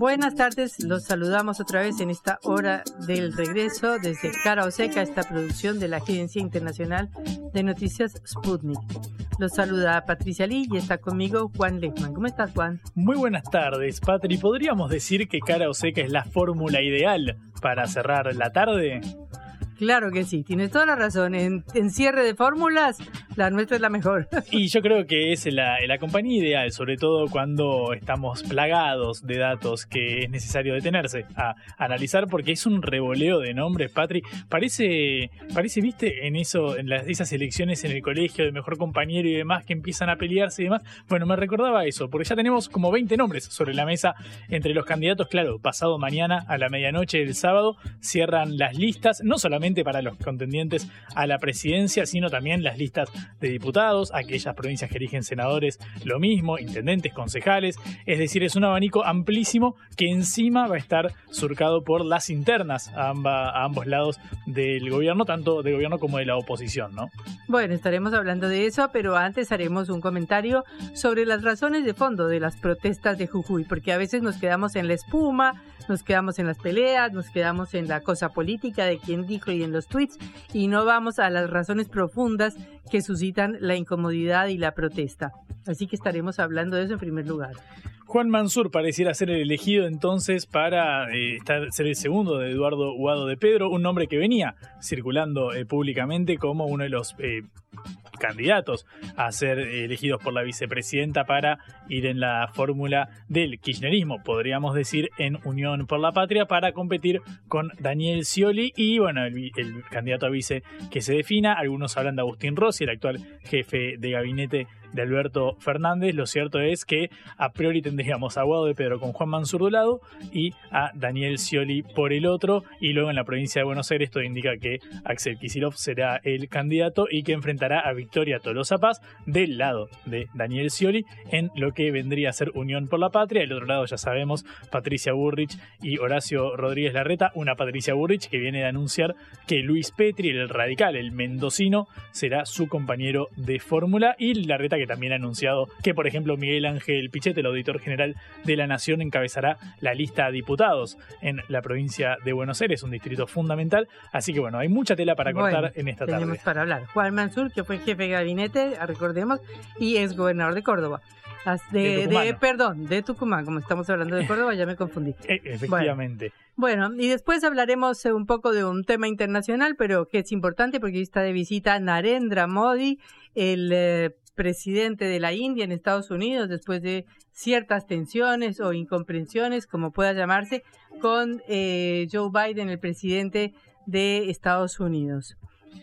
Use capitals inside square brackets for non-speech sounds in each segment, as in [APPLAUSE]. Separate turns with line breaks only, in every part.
Buenas tardes, los saludamos otra vez en esta hora del regreso desde Cara o Seca, esta producción de la Agencia Internacional de Noticias Sputnik. Los saluda Patricia Lee y está conmigo Juan Lechman. ¿Cómo estás, Juan?
Muy buenas tardes, Patri. ¿Podríamos decir que Cara o Seca es la fórmula ideal para cerrar la tarde?
Claro que sí, tienes toda la razón. En, cierre de fórmulas, la nuestra es la mejor. [LAUGHS]
Y yo creo que es la, compañía ideal, sobre todo cuando estamos plagados de datos que es necesario detenerse a analizar, porque es un revoleo de nombres, Patri. Parece, parece viste, en eso, en las, esas elecciones en el colegio de mejor compañero y demás que empiezan a pelearse y demás. Bueno, me recordaba eso, porque ya tenemos como 20 nombres sobre la mesa entre los candidatos. Claro, pasado mañana a la medianoche del sábado cierran las listas, no solamente para los contendientes a la presidencia, sino también las listas de diputados, aquellas provincias que eligen senadores, lo mismo, intendentes, concejales, es decir, es un abanico amplísimo que encima va a estar surcado por las internas a, a ambos lados del gobierno, tanto del gobierno como de la oposición, ¿no?
Bueno, estaremos hablando de eso, pero antes haremos un comentario sobre las razones de fondo de las protestas de Jujuy, porque a veces nos quedamos en la espuma, nos quedamos en las peleas, nos quedamos en la cosa política de quién dijo y en los tweets. Y no vamos a las razones profundas que suscitan la incomodidad y la protesta. Así que estaremos hablando de eso en primer lugar.
Juan Mansur pareciera ser el elegido entonces para eh, ser el segundo de Eduardo Guado de Pedro, un nombre que venía circulando eh, públicamente como uno de los eh, candidatos a ser elegidos por la vicepresidenta para ir en la fórmula del kirchnerismo, podríamos decir en Unión por la Patria, para competir con Daniel Scioli y bueno, el, candidato a vice que se defina. Algunos hablan de Agustín Rossi, el actual jefe de gabinete de Alberto Fernández. Lo cierto es que a priori tendríamos a Guado de Pedro con Juan Mansur de lado y a Daniel Scioli por el otro. Y luego en la provincia de Buenos Aires esto indica que Axel Kicillof será el candidato y que enfrentará a Victoria Tolosa Paz del lado de Daniel Scioli en lo que vendría a ser Unión por la Patria. Del otro lado ya sabemos Patricia Burrich y Horacio Rodríguez Larreta. Una Patricia Burrich que viene de anunciar que Luis Petri, el radical, el mendocino, será su compañero de fórmula y Larreta que también ha anunciado que, por ejemplo, Miguel Ángel Pichete, el auditor general de la Nación, encabezará la lista de diputados en la provincia de Buenos Aires, un distrito fundamental. Así que bueno, hay mucha tela para cortar en esta
tarde.
Tenemos
para hablar. Juan Mansur, que fue jefe de gabinete, recordemos, y es gobernador de Córdoba. De, perdón, de Tucumán, como estamos hablando de [LAUGHS] Córdoba, ya me confundí.
E, efectivamente.
Bueno, y después hablaremos un poco de un tema internacional, pero que es importante porque está de visita Narendra Modi, el eh, presidente de la India en Estados Unidos después de ciertas tensiones o incomprensiones, como pueda llamarse, con eh, Joe Biden, el presidente de Estados Unidos.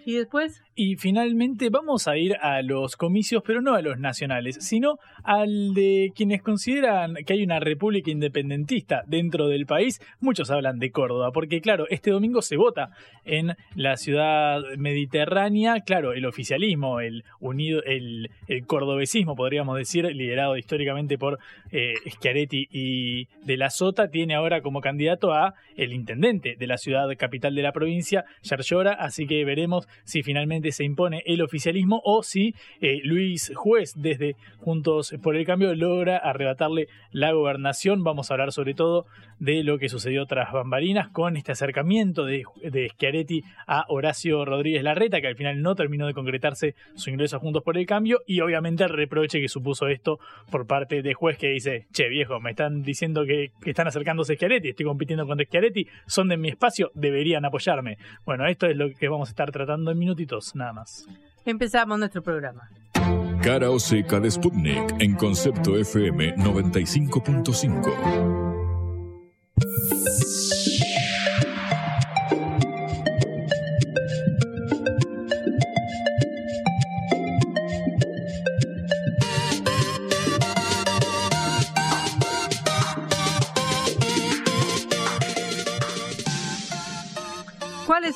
¿Y después?
Y finalmente vamos a ir a los comicios, pero no a los nacionales, sino al de quienes consideran que hay una república independentista dentro del país. Muchos hablan de Córdoba, porque claro, este domingo se vota en la ciudad mediterránea, claro, el oficialismo, el unido, el, cordobesismo, podríamos decir, liderado históricamente por eh, Schiaretti y de la Sota, tiene ahora como candidato a el intendente de la ciudad capital de la provincia, Yarlora, así que veremos si finalmente se impone el oficialismo o si eh, Luis Juez desde Juntos por el Cambio logra arrebatarle la gobernación. Vamos a hablar sobre todo de lo que sucedió tras bambalinas con este acercamiento de, de Schiaretti a Horacio Rodríguez Larreta, que al final no terminó de concretarse su ingreso a Juntos por el Cambio y obviamente el reproche que supuso esto por parte de Juez que dice, che viejo, me están diciendo que, están acercándose a Schiaretti, estoy compitiendo con Schiaretti, son de mi espacio, deberían apoyarme. Bueno, esto es lo que vamos a estar tratando en minutitos nada más.
Empezamos nuestro programa.
Cara o seca de Sputnik en concepto FM 95.5.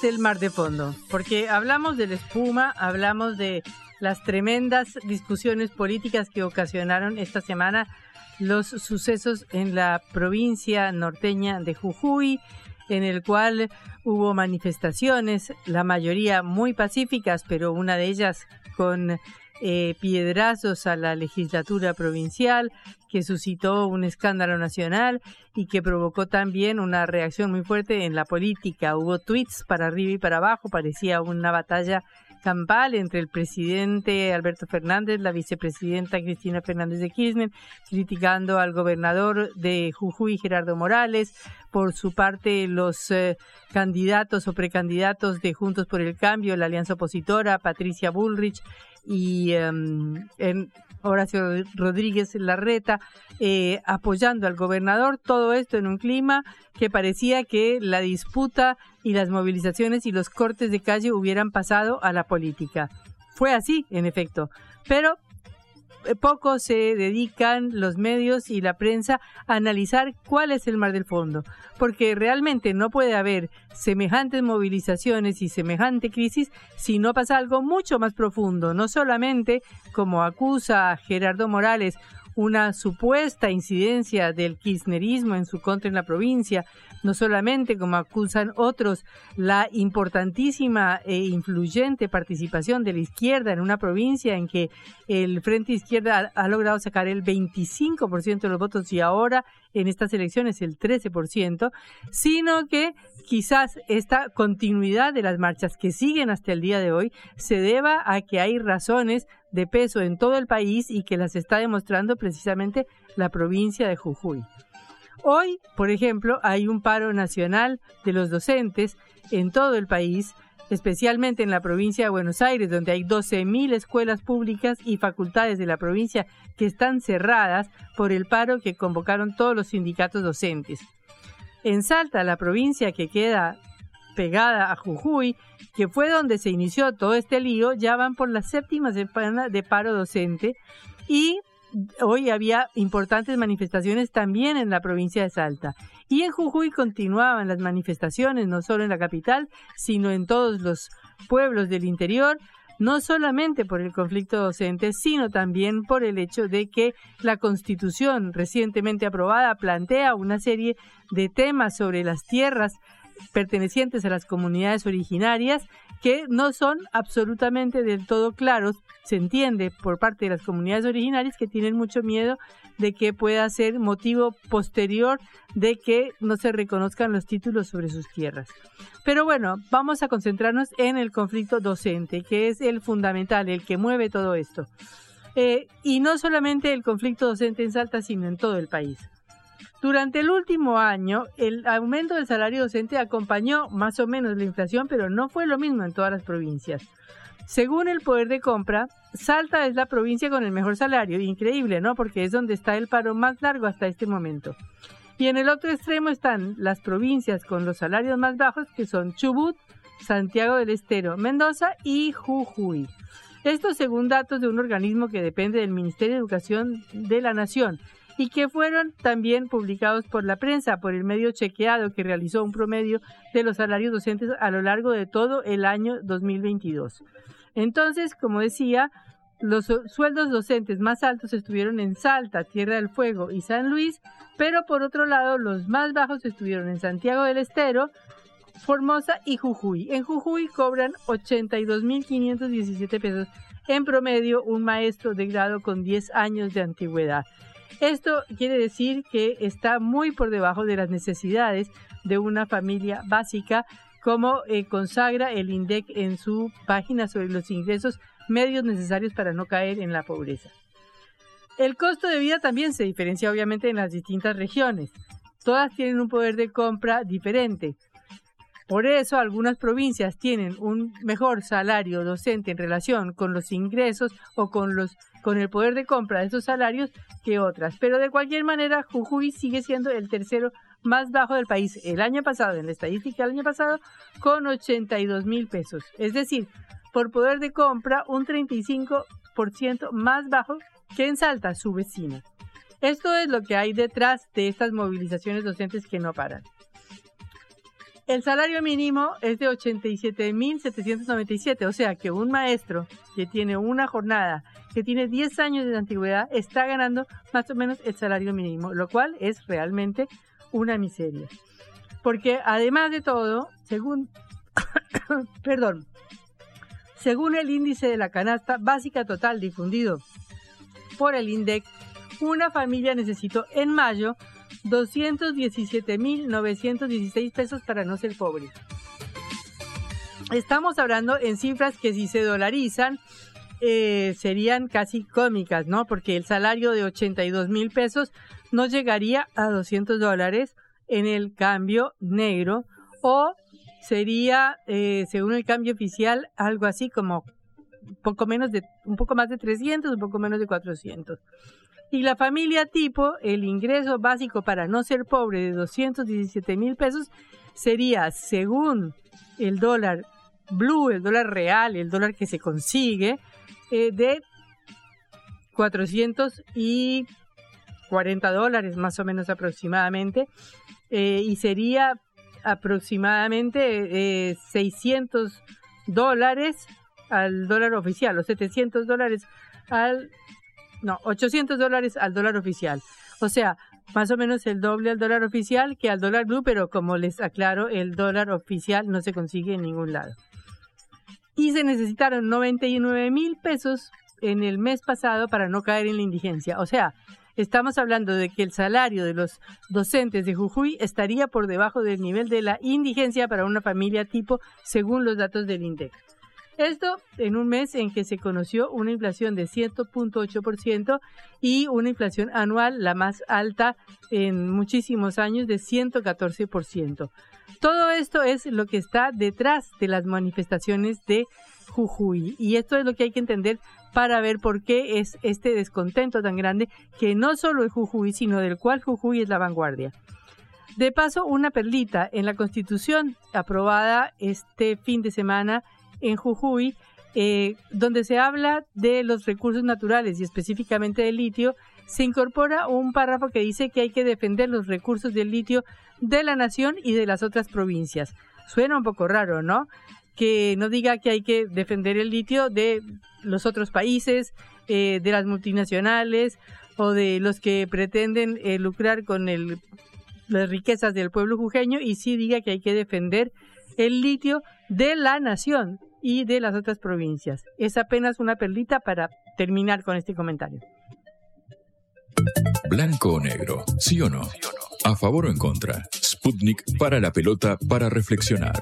el mar de fondo? Porque hablamos de la espuma, hablamos de las tremendas discusiones políticas que ocasionaron esta semana los sucesos en la provincia norteña de Jujuy, en el cual hubo manifestaciones, la mayoría muy pacíficas, pero una de ellas con eh, piedrazos a la legislatura provincial, que suscitó un escándalo nacional y que provocó también una reacción muy fuerte en la política. Hubo tweets para arriba y para abajo, parecía una batalla campal entre el presidente Alberto Fernández, la vicepresidenta Cristina Fernández de Kirchner, criticando al gobernador de Jujuy, Gerardo Morales. Por su parte, los eh, candidatos o precandidatos de Juntos por el Cambio, la alianza opositora, Patricia Bullrich y em, Horacio Rodríguez Larreta, eh, apoyando al gobernador, todo esto en un clima que parecía que la disputa y las movilizaciones y los cortes de calle hubieran pasado a la política. Fue así, en efecto, pero poco se dedican los medios y la prensa a analizar cuál es el mar del fondo, porque realmente no puede haber semejantes movilizaciones y semejante crisis si no pasa algo mucho más profundo, no solamente como acusa Gerardo Morales una supuesta incidencia del kirchnerismo en su contra en la provincia, no solamente como acusan otros, la importantísima e influyente participación de la izquierda en una provincia en que el Frente Izquierda ha, logrado sacar el 25% de los votos y ahora en estas elecciones el 13%, sino que quizás esta continuidad de las marchas que siguen hasta el día de hoy se deba a que hay razones de peso en todo el país y que las está demostrando precisamente la provincia de Jujuy. Hoy, por ejemplo, hay un paro nacional de los docentes en todo el país, especialmente en la provincia de Buenos Aires, donde hay 12.000 escuelas públicas y facultades de la provincia que están cerradas por el paro que convocaron todos los sindicatos docentes. En Salta, la provincia que queda pegada a Jujuy, que fue donde se inició todo este lío, ya van por la séptima semana de paro docente y hoy había importantes manifestaciones también en la provincia de Salta. Y en Jujuy continuaban las manifestaciones, no solo en la capital, sino en todos los pueblos del interior, no solamente por el conflicto docente, sino también por el hecho de que la Constitución recientemente aprobada plantea una serie de temas sobre las tierras pertenecientes a las comunidades originarias que no son absolutamente del todo claros. Se entiende por parte de las comunidades originarias que tienen mucho miedo de que pueda ser motivo posterior de que no se reconozcan los títulos sobre sus tierras. Pero bueno, vamos a concentrarnos en el conflicto docente, que es el fundamental, el que mueve todo esto. Eh, y no solamente el conflicto docente en Salta, sino en todo el país. Durante el último año, el aumento del salario docente acompañó más o menos la inflación, pero no fue lo mismo en todas las provincias. Según el poder de compra, Salta es la provincia con el mejor salario. Increíble, ¿no? Porque es donde está el paro más largo hasta este momento. Y en el otro extremo están las provincias con los salarios más bajos, que son Chubut, Santiago del Estero, Mendoza y Jujuy. Esto según datos de un organismo que depende del Ministerio de Educación de la Nación y que fueron también publicados por la prensa, por el medio chequeado que realizó un promedio de los salarios docentes a lo largo de todo el año 2022. Entonces, como decía, los sueldos docentes más altos estuvieron en Salta, Tierra del Fuego y San Luis, pero por otro lado los más bajos estuvieron en Santiago del Estero, Formosa y Jujuy. En Jujuy cobran 82.517 pesos en promedio un maestro de grado con 10 años de antigüedad. Esto quiere decir que está muy por debajo de las necesidades de una familia básica, como eh, consagra el INDEC en su página sobre los ingresos medios necesarios para no caer en la pobreza. El costo de vida también se diferencia obviamente en las distintas regiones. Todas tienen un poder de compra diferente. Por eso algunas provincias tienen un mejor salario docente en relación con los ingresos o con los con el poder de compra de esos salarios que otras. Pero de cualquier manera, Jujuy sigue siendo el tercero más bajo del país el año pasado, en la estadística del año pasado, con 82 mil pesos. Es decir, por poder de compra, un 35% más bajo que en Salta, su vecina. Esto es lo que hay detrás de estas movilizaciones docentes que no paran. El salario mínimo es de 87.797, o sea que un maestro que tiene una jornada, que tiene 10 años de antigüedad, está ganando más o menos el salario mínimo, lo cual es realmente una miseria. Porque además de todo, según, [COUGHS] perdón, según el índice de la canasta básica total difundido por el INDEC, una familia necesitó en mayo 217.916 pesos para no ser pobre. Estamos hablando en cifras que si se dolarizan eh, serían casi cómicas, ¿no? Porque el salario de 82 mil pesos no llegaría a 200 dólares en el cambio negro o sería, eh, según el cambio oficial, algo así como poco menos de, un poco más de 300, un poco menos de 400. Y la familia tipo, el ingreso básico para no ser pobre de 217 mil pesos sería, según el dólar blue, el dólar real, el dólar que se consigue, eh, de 440 dólares más o menos aproximadamente. Eh, y sería aproximadamente 600 eh, dólares al dólar oficial, o 700 dólares al no, 800 dólares al dólar oficial. O sea, más o menos el doble al dólar oficial que al dólar blue, pero como les aclaro, el dólar oficial no se consigue en ningún lado. Y se necesitaron 99 mil pesos en el mes pasado para no caer en la indigencia. O sea, estamos hablando de que el salario de los docentes de Jujuy estaría por debajo del nivel de la indigencia para una familia tipo, según los datos del INDEC. Esto en un mes en que se conoció una inflación de 100.8% y una inflación anual la más alta en muchísimos años de 114%. Todo esto es lo que está detrás de las manifestaciones de Jujuy y esto es lo que hay que entender para ver por qué es este descontento tan grande que no solo es Jujuy, sino del cual Jujuy es la vanguardia. De paso, una perlita en la Constitución aprobada este fin de semana en Jujuy, eh, donde se habla de los recursos naturales y específicamente del litio, se incorpora un párrafo que dice que hay que defender los recursos del litio de la nación y de las otras provincias. Suena un poco raro, ¿no? Que no diga que hay que defender el litio de los otros países, eh, de las multinacionales o de los que pretenden eh, lucrar con el, las riquezas del pueblo jujeño y sí diga que hay que defender el litio de la nación, y de las otras provincias. Es apenas una perlita para terminar con este comentario.
Blanco o negro, sí o no. A favor o en contra. Sputnik para la pelota para reflexionar.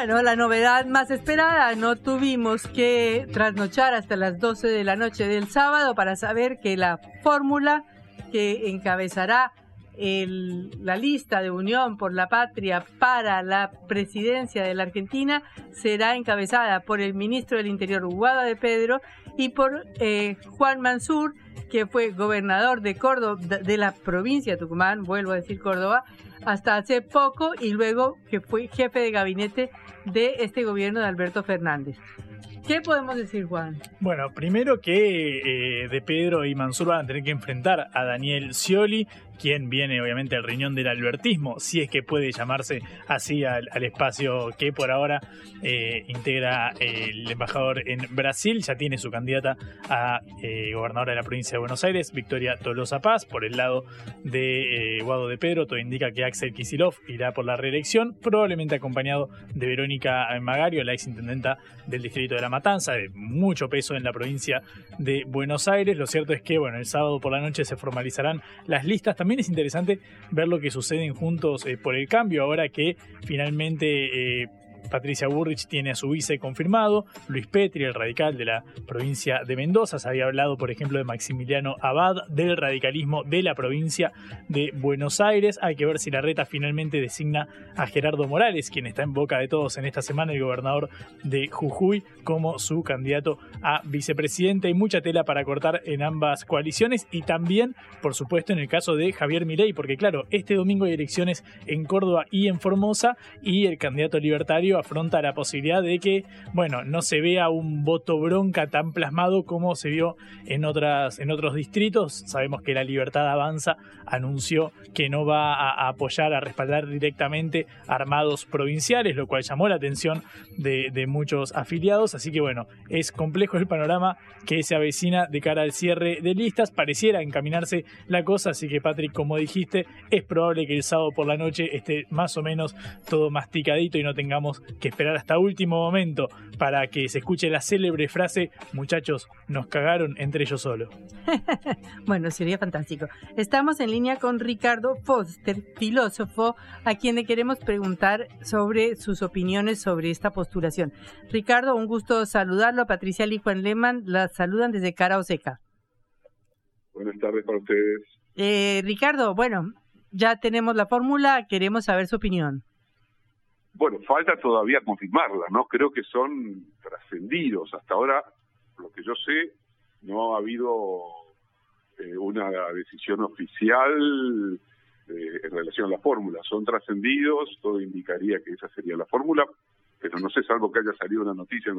Bueno, la novedad más esperada, no tuvimos que trasnochar hasta las 12 de la noche del sábado para saber que la fórmula que encabezará la lista de Unión por la Patria para la presidencia de la Argentina será encabezada por el ministro del Interior, Guada de Pedro, y por eh, Juan Mansur, que fue gobernador de Córdoba, de la provincia de Tucumán, vuelvo a decir Córdoba, hasta hace poco y luego que fue jefe de gabinete de este gobierno de Alberto Fernández. ¿Qué podemos decir, Juan?
Bueno, primero que eh, De Pedro y Mansur van a tener que enfrentar a Daniel Scioli, quien viene obviamente al riñón del albertismo, si es que puede llamarse así al, espacio que por ahora eh, integra el embajador en Brasil. Ya tiene su candidata a eh, gobernadora de la provincia de Buenos Aires, Victoria Tolosa Paz, por el lado de eh, Guado de Pedro. Todo indica que Axel Kisilov irá por la reelección, probablemente acompañado de Verónica Magario, la exintendenta del distrito de La Matanza, de mucho peso en la provincia de Buenos Aires. Lo cierto es que, bueno, el sábado por la noche se formalizarán las listas también también es interesante ver lo que suceden juntos eh, por el cambio, ahora que finalmente eh, Patricia Burrich tiene a su vice confirmado, Luis Petri, el radical de la provincia de Mendoza, se había hablado, por ejemplo, de Maximiliano Abad, del radicalismo de la provincia de Buenos Aires. Hay que ver si la reta finalmente designa a Gerardo Morales, quien está en boca de todos en esta semana, el gobernador de Jujuy, como su candidato a vicepresidente. Hay mucha tela para cortar en ambas coaliciones y también, por supuesto, en el caso de Javier Milei, porque claro, este domingo hay elecciones en Córdoba y en Formosa y el candidato libertario afronta la posibilidad de que, bueno, no se vea un voto bronca tan plasmado como se vio en, otras, en otros distritos. Sabemos que la Libertad Avanza anunció que no va a, apoyar, a respaldar directamente armados provinciales, lo cual llamó la atención de, de muchos afiliados. Así que bueno, es complejo el panorama que se avecina de cara al cierre de listas. Pareciera encaminarse la cosa, así que Patrick, como dijiste, es probable que el sábado por la noche esté más o menos todo masticadito y no tengamos que esperar hasta último momento para que se escuche la célebre frase, muchachos, nos cagaron entre ellos solo. [LAUGHS]
bueno, sería fantástico. Estamos en línea con Ricardo Foster, filósofo, a quien le queremos preguntar sobre sus opiniones sobre esta postulación. Ricardo, un gusto saludarlo. Patricia y Juan Lehmann la saludan desde Cara Oseca.
Buenas tardes para ustedes.
Eh, Ricardo, bueno, ya tenemos la fórmula, queremos saber su opinión.
Bueno, falta todavía confirmarla, ¿no? Creo que son trascendidos. Hasta ahora, lo que yo sé, no ha habido eh, una decisión oficial eh, en relación a la fórmula. Son trascendidos, todo indicaría que esa sería la fórmula, pero no sé, salvo que haya salido una noticia en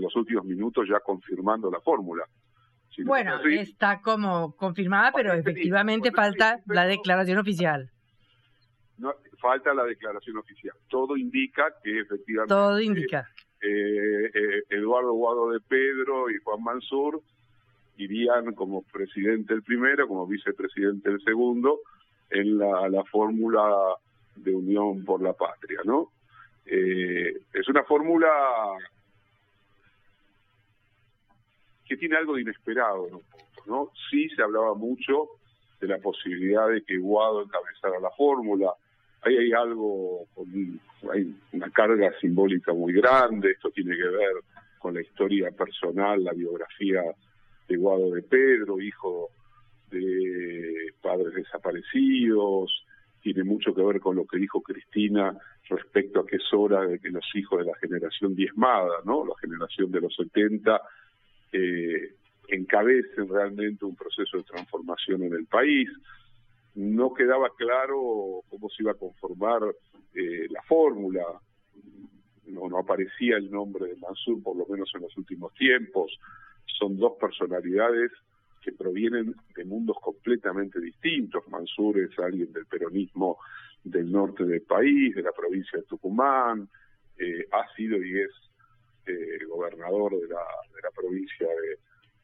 los, últimos minutos ya confirmando la fórmula.
bueno, está como confirmada, pero efectivamente falta la declaración oficial.
No, falta la declaración oficial. Todo indica que efectivamente...
Todo indica.
Eh, eh, Eduardo Guado de Pedro y Juan Mansur irían como presidente el primero, como vicepresidente el segundo, en la, la fórmula de Unión por la Patria, ¿no? Eh, es una fórmula que tiene algo de inesperado, ¿no? ¿no? Sí se hablaba mucho de la posibilidad de que Guado encabezara la fórmula, ahí hay algo, hay una carga simbólica muy grande, esto tiene que ver con la historia personal, la biografía de Guado de Pedro, hijo de padres desaparecidos, tiene mucho que ver con lo que dijo Cristina respecto a que es hora de que los hijos de la generación diezmada, ¿no? La generación de los 70, eh, encabecen realmente un proceso de transformación en el país no quedaba claro cómo se iba a conformar eh, la fórmula, no, no aparecía el nombre de Mansur, por lo menos en los últimos tiempos. Son dos personalidades que provienen de mundos completamente distintos. Mansur es alguien del peronismo del norte del país, de la provincia de Tucumán, eh, ha sido y es eh, gobernador de la, de la provincia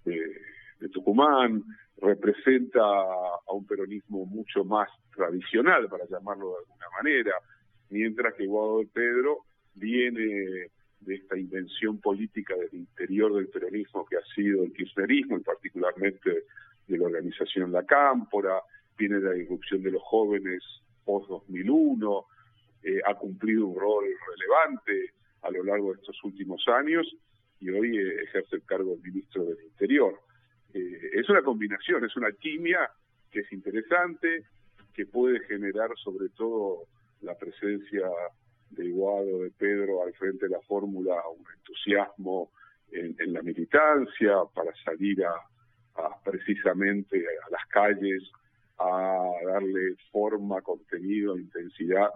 de, de Tucumán, representa a un peronismo mucho más tradicional, para llamarlo de alguna manera, mientras que Guado de Pedro viene de esta invención política del interior del peronismo que ha sido el kirchnerismo, y particularmente de la organización La Cámpora, viene de la irrupción de los jóvenes post-2001, eh, ha cumplido un rol relevante a lo largo de estos últimos años y hoy eh, ejerce el cargo de ministro del Interior. Eh, es una combinación, es una alquimia que es interesante, que puede generar sobre todo la presencia de Guado, de Pedro al frente de la fórmula, un entusiasmo en, la militancia para salir a, precisamente a las calles a darle forma, contenido, intensidad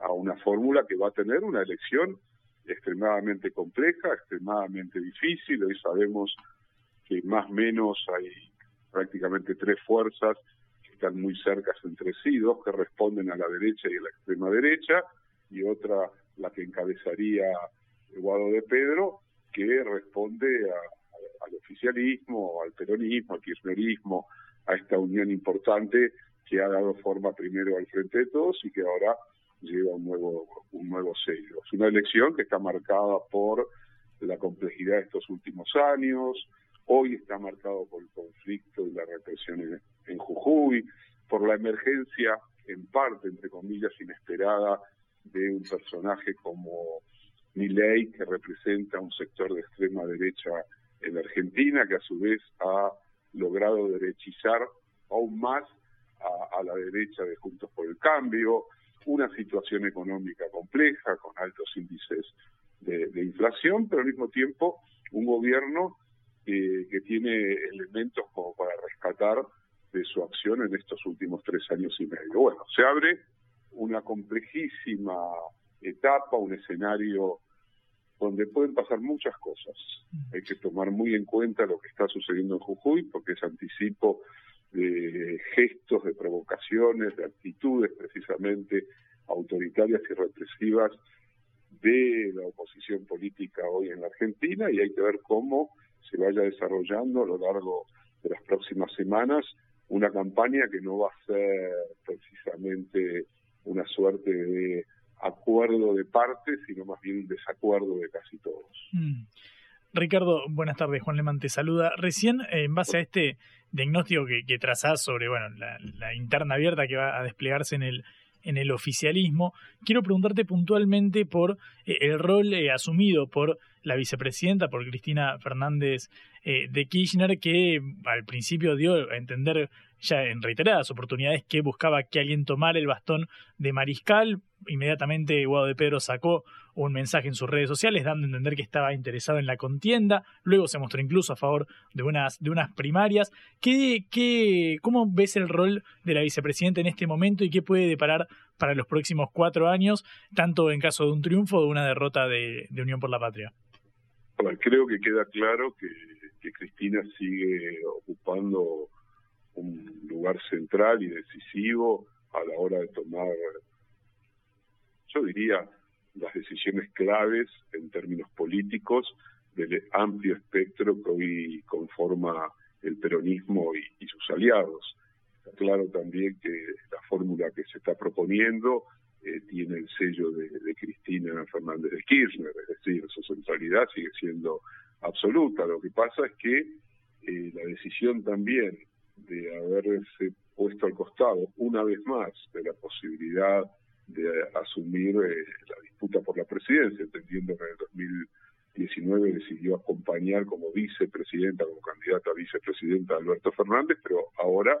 a una fórmula que va a tener una elección extremadamente compleja, extremadamente difícil. Hoy sabemos que más o menos hay prácticamente tres fuerzas que están muy cercas entre sí, dos que responden a la derecha y a la extrema derecha, y otra, la que encabezaría Eduardo de Pedro, que responde al oficialismo, al peronismo, al kirchnerismo, a esta unión importante que ha dado forma primero al Frente de Todos y que ahora lleva un nuevo, un nuevo sello. Es una elección que está marcada por la complejidad de estos últimos años, Hoy está marcado por el conflicto y la represión en, Jujuy, por la emergencia, en parte, entre comillas, inesperada, de un personaje como ley que representa un sector de extrema derecha en Argentina, que a su vez ha logrado derechizar aún más a, la derecha de Juntos por el Cambio, una situación económica compleja con altos índices de, inflación, pero al mismo tiempo un gobierno eh, que tiene elementos como para rescatar de su acción en estos últimos tres años y medio. Bueno, se abre una complejísima etapa, un escenario donde pueden pasar muchas cosas. Hay que tomar muy en cuenta lo que está sucediendo en Jujuy, porque es anticipo de gestos, de provocaciones, de actitudes precisamente autoritarias y represivas de la oposición política hoy en la Argentina y hay que ver cómo se vaya desarrollando a lo largo de las próximas semanas una campaña que no va a ser precisamente una suerte de acuerdo de partes, sino más bien un desacuerdo de casi todos.
Mm. Ricardo, buenas tardes. Juan Lemán te saluda. Recién, eh, en base a este diagnóstico que, que trazás sobre bueno, la, interna abierta que va a desplegarse en el, en el oficialismo, quiero preguntarte puntualmente por eh, el rol eh, asumido por la vicepresidenta, por Cristina Fernández de Kirchner, que al principio dio a entender ya en reiteradas oportunidades que buscaba que alguien tomara el bastón de mariscal. Inmediatamente Guado de Pedro sacó un mensaje en sus redes sociales dando a entender que estaba interesado en la contienda. Luego se mostró incluso a favor de unas, de unas primarias. ¿Qué, qué, ¿Cómo ves el rol de la vicepresidenta en este momento y qué puede deparar para los próximos cuatro años, tanto en caso de un triunfo o de una derrota de, Unión por la Patria?
creo que queda claro que, que Cristina sigue ocupando un lugar central y decisivo a la hora de tomar, yo diría, las decisiones claves en términos políticos del amplio espectro que hoy conforma el peronismo y, sus aliados. Está claro también que la fórmula que se está proponiendo eh, tiene el sello de, Cristina Fernández de Kirchner, es decir, su centralidad sigue siendo absoluta. Lo que pasa es que eh, la decisión también de haberse puesto al costado una vez más de la posibilidad de asumir eh, la disputa por la presidencia, entendiendo que en el 2019 decidió acompañar como vicepresidenta, como candidata a vicepresidenta Alberto Fernández, pero ahora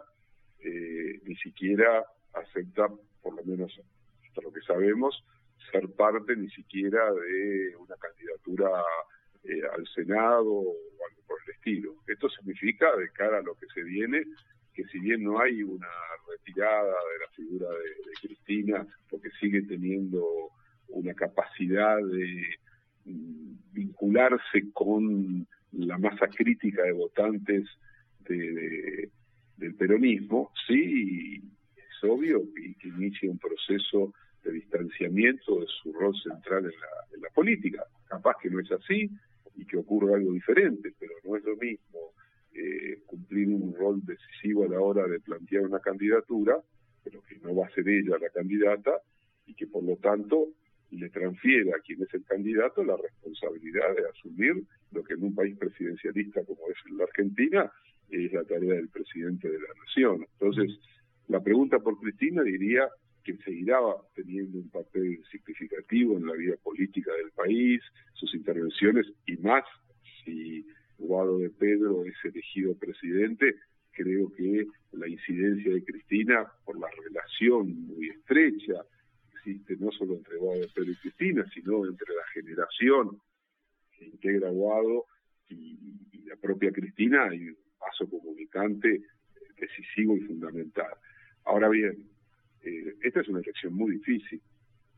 eh, ni siquiera acepta, por lo menos hasta lo que sabemos, ser parte ni siquiera de una candidatura eh, al Senado o algo por el estilo. Esto significa, de cara a lo que se viene, que si bien no hay una retirada de la figura de, Cristina, porque sigue teniendo una capacidad de mm, vincularse con la masa crítica de votantes de, del peronismo, sí, es obvio que, que inicia un proceso de distanciamiento de su rol central en la, en la política. Capaz que no es así, y que ocurra algo diferente, pero no es lo mismo eh, cumplir un rol decisivo a la hora de plantear una candidatura, pero que no va a ser ella la candidata y que por lo tanto le transfiere a quien es el candidato la responsabilidad de asumir lo que en un país presidencialista como es la Argentina es la tarea del presidente de la nación. Entonces, la pregunta por Cristina diría que seguirá teniendo un papel significativo en la vida política del país, sus intervenciones y más si Guado de Pedro es elegido presidente, creo que la incidencia de Cristina por la relación muy estrecha existe no solo entre Guado de Pedro y Cristina, sino entre la generación que integra Guado y la propia Cristina hay un paso comunicante decisivo y fundamental. Ahora bien, eh, esta es una elección muy difícil.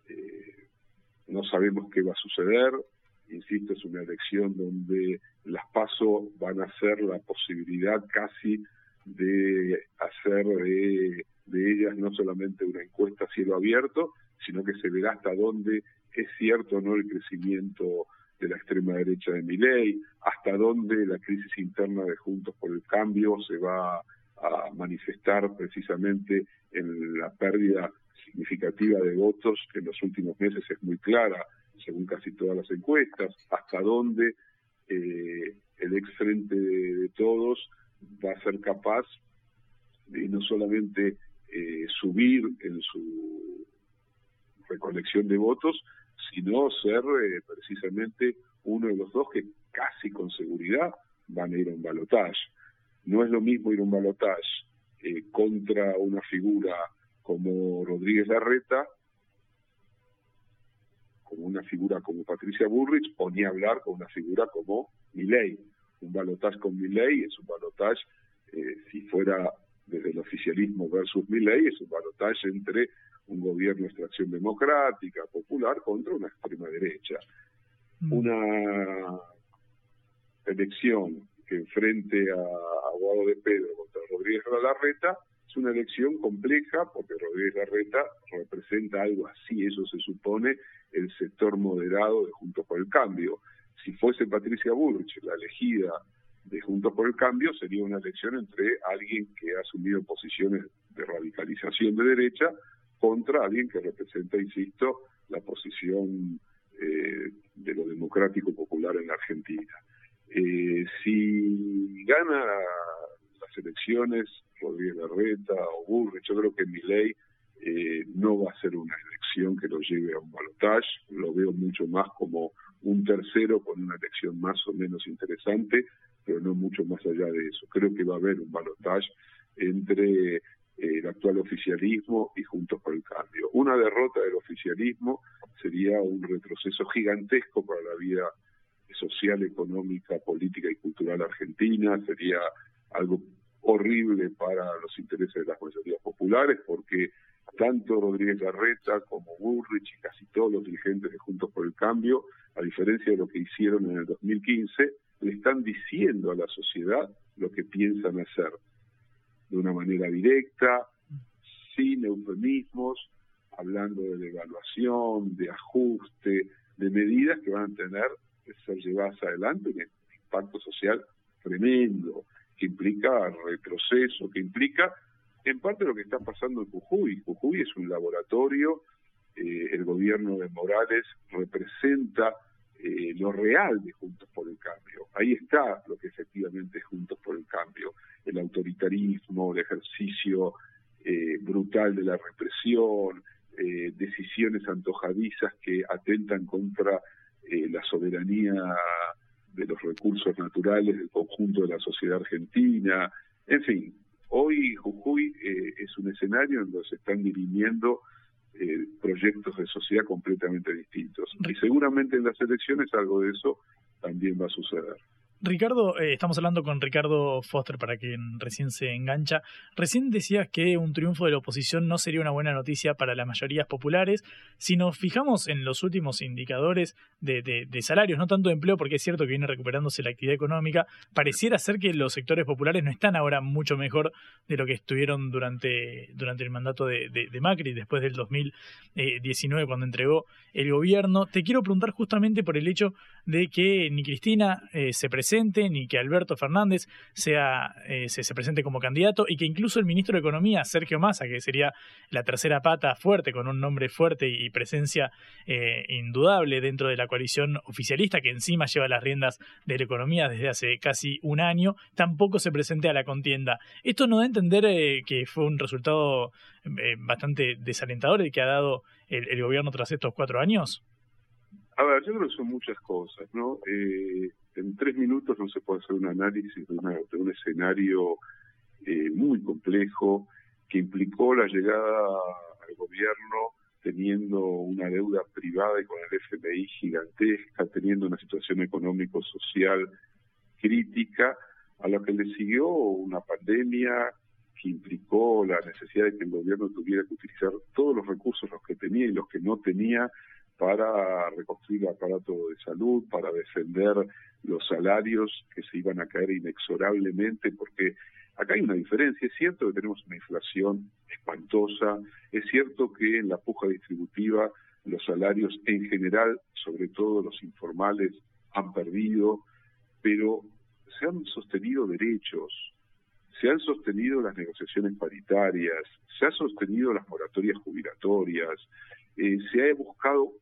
Eh, no sabemos qué va a suceder. Insisto, es una elección donde las pasos van a ser la posibilidad casi de hacer de, ellas no solamente una encuesta a cielo abierto, sino que se verá hasta dónde es cierto o no el crecimiento de la extrema derecha de Miley, hasta dónde la crisis interna de Juntos por el Cambio se va a manifestar precisamente en la pérdida significativa de votos que en los últimos meses es muy clara, según casi todas las encuestas, hasta dónde eh, el ex frente de, todos va a ser capaz de no solamente eh, subir en su recolección de votos, sino ser eh, precisamente uno de los dos que casi con seguridad van a ir a un balotaje. No es lo mismo ir un balotaje eh, contra una figura como Rodríguez Larreta, como una figura como Patricia Burrich, o ni hablar con una figura como Milei. Un balotaje con Milei es un balotaje, eh, si fuera desde el oficialismo versus Milei, es un balotaje entre un gobierno de extracción democrática, popular, contra una extrema derecha. Mm. Una elección que enfrente a Aguado de Pedro contra Rodríguez Larreta es una elección compleja porque Rodríguez Larreta representa algo así, eso se supone, el sector moderado de Juntos por el Cambio. Si fuese Patricia Bullrich la elegida de Juntos por el Cambio, sería una elección entre alguien que ha asumido posiciones de radicalización de derecha contra alguien que representa, insisto, la posición eh, de lo democrático popular en la Argentina. Eh, si gana las elecciones Rodríguez Larreta o Burrich, yo creo que mi ley eh, no va a ser una elección que lo lleve a un balotaje, lo veo mucho más como un tercero con una elección más o menos interesante, pero no mucho más allá de eso. Creo que va a haber un balotaje entre el actual oficialismo y Juntos por el Cambio. Una derrota del oficialismo sería un retroceso gigantesco para la vida social, económica, política y cultural argentina, sería algo horrible para los intereses de las mayorías populares, porque tanto Rodríguez Larreta como Burrich y casi todos los dirigentes de Juntos por el Cambio, a diferencia de lo que hicieron en el 2015, le están diciendo a la sociedad lo que piensan hacer de una manera directa, sin eufemismos, hablando de devaluación, de ajuste, de medidas que van a tener ser llevadas adelante un impacto social tremendo, que implica retroceso, que implica en parte lo que está pasando en Jujuy. Jujuy es un laboratorio, eh, el gobierno de Morales representa eh, lo real de Juntos por el Cambio. Ahí está lo que efectivamente es Juntos por el Cambio, el autoritarismo, el ejercicio eh, brutal de la represión, eh, decisiones antojadizas que atentan contra la soberanía de los recursos naturales del conjunto de la sociedad argentina. En fin, hoy Jujuy es un escenario en donde se están dirimiendo eh, proyectos de sociedad completamente distintos. Y seguramente en las elecciones algo de eso también va a suceder.
Ricardo, eh, estamos hablando con Ricardo Foster para quien recién se engancha. Recién decías que un triunfo de la oposición no sería una buena noticia para las mayorías populares. Si nos fijamos en los últimos indicadores de, de, salarios, no tanto de empleo, porque es cierto que viene recuperándose la actividad económica, pareciera ser que los sectores populares no están ahora mucho mejor de lo que estuvieron durante, durante el mandato de, de Macri, después del 2019, cuando entregó el gobierno. Te quiero preguntar justamente por el hecho de que ni Cristina eh, se presenta ni que Alberto Fernández sea, eh, se, presente como candidato y que incluso el ministro de Economía, Sergio Massa, que sería la tercera pata fuerte, con un nombre fuerte y presencia eh, indudable dentro de la coalición oficialista, que encima lleva las riendas de la economía desde hace casi un año, tampoco se presente a la contienda. Esto no da a entender eh, que fue un resultado bastante desalentador el que ha dado el, gobierno tras estos cuatro años.
A ver, yo creo que son muchas cosas, ¿no? en tres minutos no se puede hacer un análisis de, un escenario eh, muy complejo que implicó la llegada al gobierno teniendo una deuda privada y con el FMI gigantesca, teniendo una situación económico-social crítica, a lo que le siguió una pandemia que implicó la necesidad de que el gobierno tuviera que utilizar todos los recursos los que tenía y los que no tenía para reconstruir el aparato de salud, para defender los salarios que se iban a caer inexorablemente, porque acá hay una diferencia. Es cierto que tenemos una inflación espantosa, es cierto que en la puja distributiva los salarios en general, sobre todo los informales, han perdido, pero se han sostenido derechos, se han sostenido las negociaciones paritarias, se han sostenido las moratorias jubilatorias, eh, se ha buscado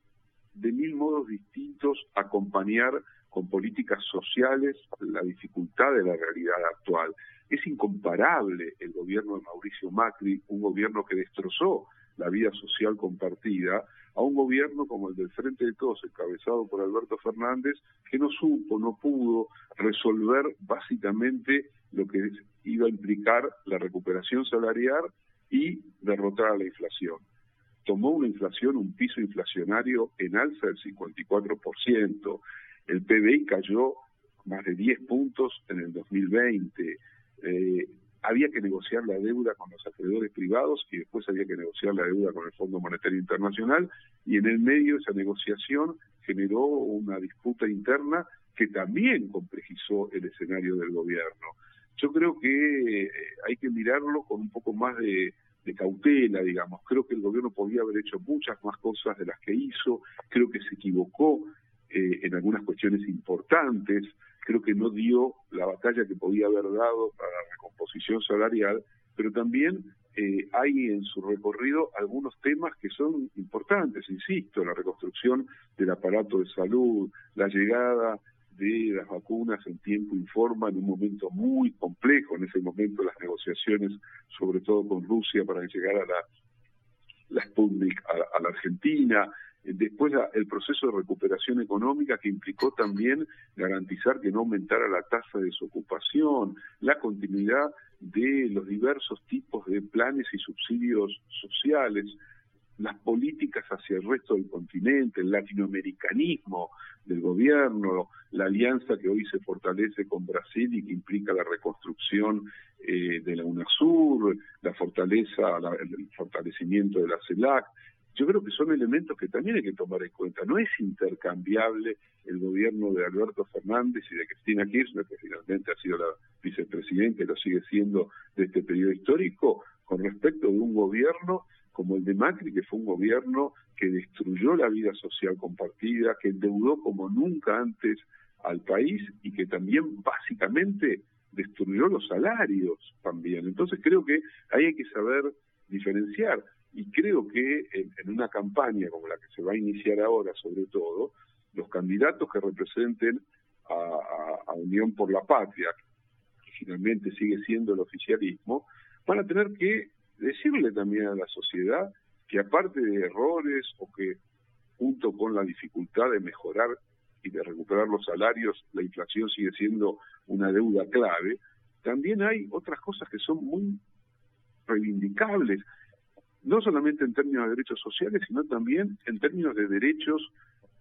de mil modos distintos acompañar con políticas sociales la dificultad de la realidad actual. Es incomparable el gobierno de Mauricio Macri, un gobierno que destrozó la vida social compartida, a un gobierno como el del Frente de Todos, encabezado por Alberto Fernández, que no supo, no pudo resolver básicamente lo que iba a implicar la recuperación salarial y derrotar a la inflación. Tomó una inflación, un piso inflacionario en alza del 54%. El PBI cayó más de 10 puntos en el 2020. Eh, había que negociar la deuda con los acreedores privados y después había que negociar la deuda con el Fondo Monetario Internacional y en el medio de esa negociación generó una disputa interna que también complejizó el escenario del gobierno. Yo creo que eh, hay que mirarlo con un poco más de, cautela, digamos. Creo que el gobierno podía haber hecho muchas más cosas de las que hizo, creo que se equivocó eh, en algunas cuestiones importantes, creo que no dio la batalla que podía haber dado para la recomposición salarial, pero también eh, hay en su recorrido algunos temas que son importantes, insisto, la reconstrucción del aparato de salud, la llegada de las vacunas en tiempo y en un momento muy complejo, en ese momento las negociaciones, sobre todo con Rusia, para llegar a la, la Sputnik a la Argentina, Después el proceso de recuperación económica que implicó también garantizar que no aumentara la tasa de desocupación, la continuidad de los diversos tipos de planes y subsidios sociales, las políticas hacia el resto del continente, el latinoamericanismo del gobierno, la alianza que hoy se fortalece con Brasil y que implica la reconstrucción eh, de la UNASUR, la fortaleza, el fortalecimiento de la CELAC yo creo que son elementos que también hay que tomar en cuenta. No es intercambiable el gobierno de Alberto Fernández y de Cristina Kirchner, que finalmente ha sido la vicepresidenta y lo sigue siendo de este periodo histórico, con respecto de un gobierno como el de Macri, que fue un gobierno que destruyó la vida social compartida, que endeudó como nunca antes al país y que también básicamente destruyó los salarios también. Entonces creo que ahí hay que saber diferenciar y creo que en, una campaña como la que se va a iniciar ahora, sobre todo, los candidatos que representen a, Unión por la Patria, que finalmente sigue siendo el oficialismo, van a tener que decirle también a la sociedad que aparte de errores o que junto con la dificultad de mejorar y de recuperar los salarios, la inflación sigue siendo una deuda clave, también hay otras cosas que son muy reivindicables no solamente en términos de derechos sociales, sino también en términos de derechos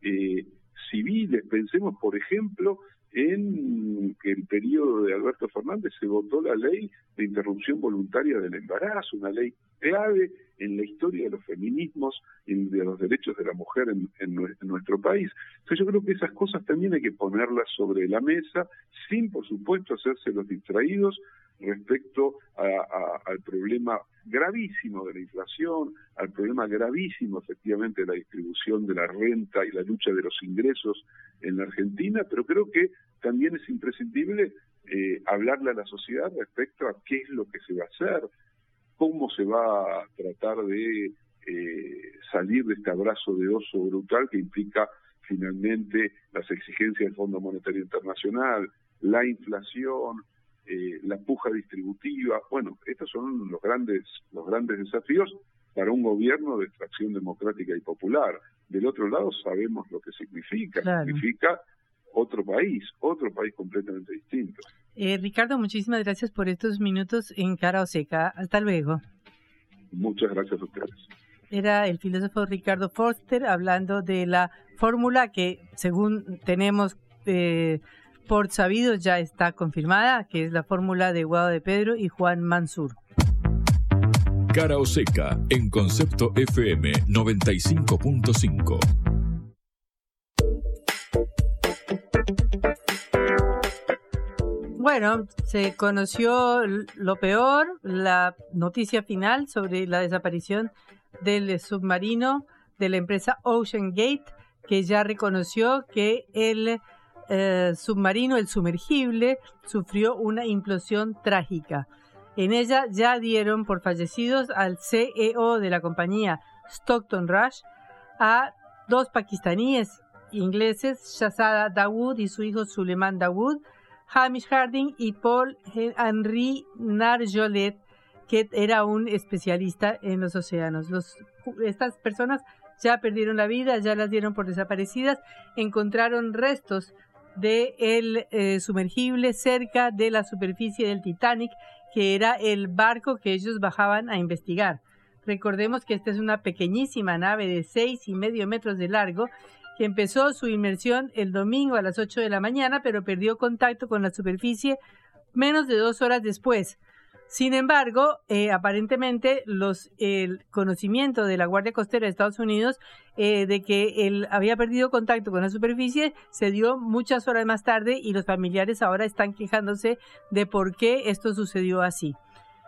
eh, civiles. Pensemos, por ejemplo, en que el periodo de Alberto Fernández se votó la ley de interrupción voluntaria del embarazo, una ley clave en la historia de los feminismos y de los derechos de la mujer en, nuestro país. Entonces yo creo que esas cosas también hay que ponerlas sobre la mesa, sin por supuesto hacerse los distraídos respecto al problema gravísimo de la inflación, al problema gravísimo efectivamente de la distribución de la renta y la lucha de los ingresos en la Argentina, pero creo que también es imprescindible eh, hablarle a la sociedad respecto a qué es lo que se va a hacer, cómo se va a tratar de eh, salir de este abrazo de oso brutal que implica finalmente las exigencias del Fondo Monetario Internacional, la inflación, eh, la puja distributiva. Bueno, estos son los grandes, los grandes desafíos para un gobierno de extracción democrática y popular. Del otro lado sabemos lo que significa, significa otro país, otro país completamente distinto.
Eh, Ricardo, muchísimas gracias por estos minutos en Cara o Seca. Hasta luego.
Muchas gracias a ustedes.
Era el filósofo Ricardo Forster hablando de la fórmula que, según tenemos eh, por sabido ya está confirmada, que es la fórmula de Guado de Pedro y Juan Mansur.
Cara o seca en concepto FM 95.5.
Bueno, se conoció lo peor, la noticia final sobre la desaparición del submarino de la empresa Ocean Gate, que ya reconoció que el eh, submarino, el sumergible, sufrió una implosión trágica. En ella ya dieron por fallecidos al CEO de la compañía Stockton Rush, a dos pakistaníes ingleses, Shazada Dawood y su hijo Suleiman Dawood, Hamish Harding y Paul Henry Narjolet, que era un especialista en los océanos. Los, estas personas ya perdieron la vida, ya las dieron por desaparecidas, encontraron restos de el eh, sumergible cerca de la superficie del Titanic, que era el barco que ellos bajaban a investigar. Recordemos que esta es una pequeñísima nave de seis y medio metros de largo que empezó su inmersión el domingo a las 8 de la mañana, pero perdió contacto con la superficie menos de dos horas después. Sin embargo, eh, aparentemente los, el conocimiento de la Guardia Costera de Estados Unidos eh, de que él había perdido contacto con la superficie se dio muchas horas más tarde y los familiares ahora están quejándose de por qué esto sucedió así.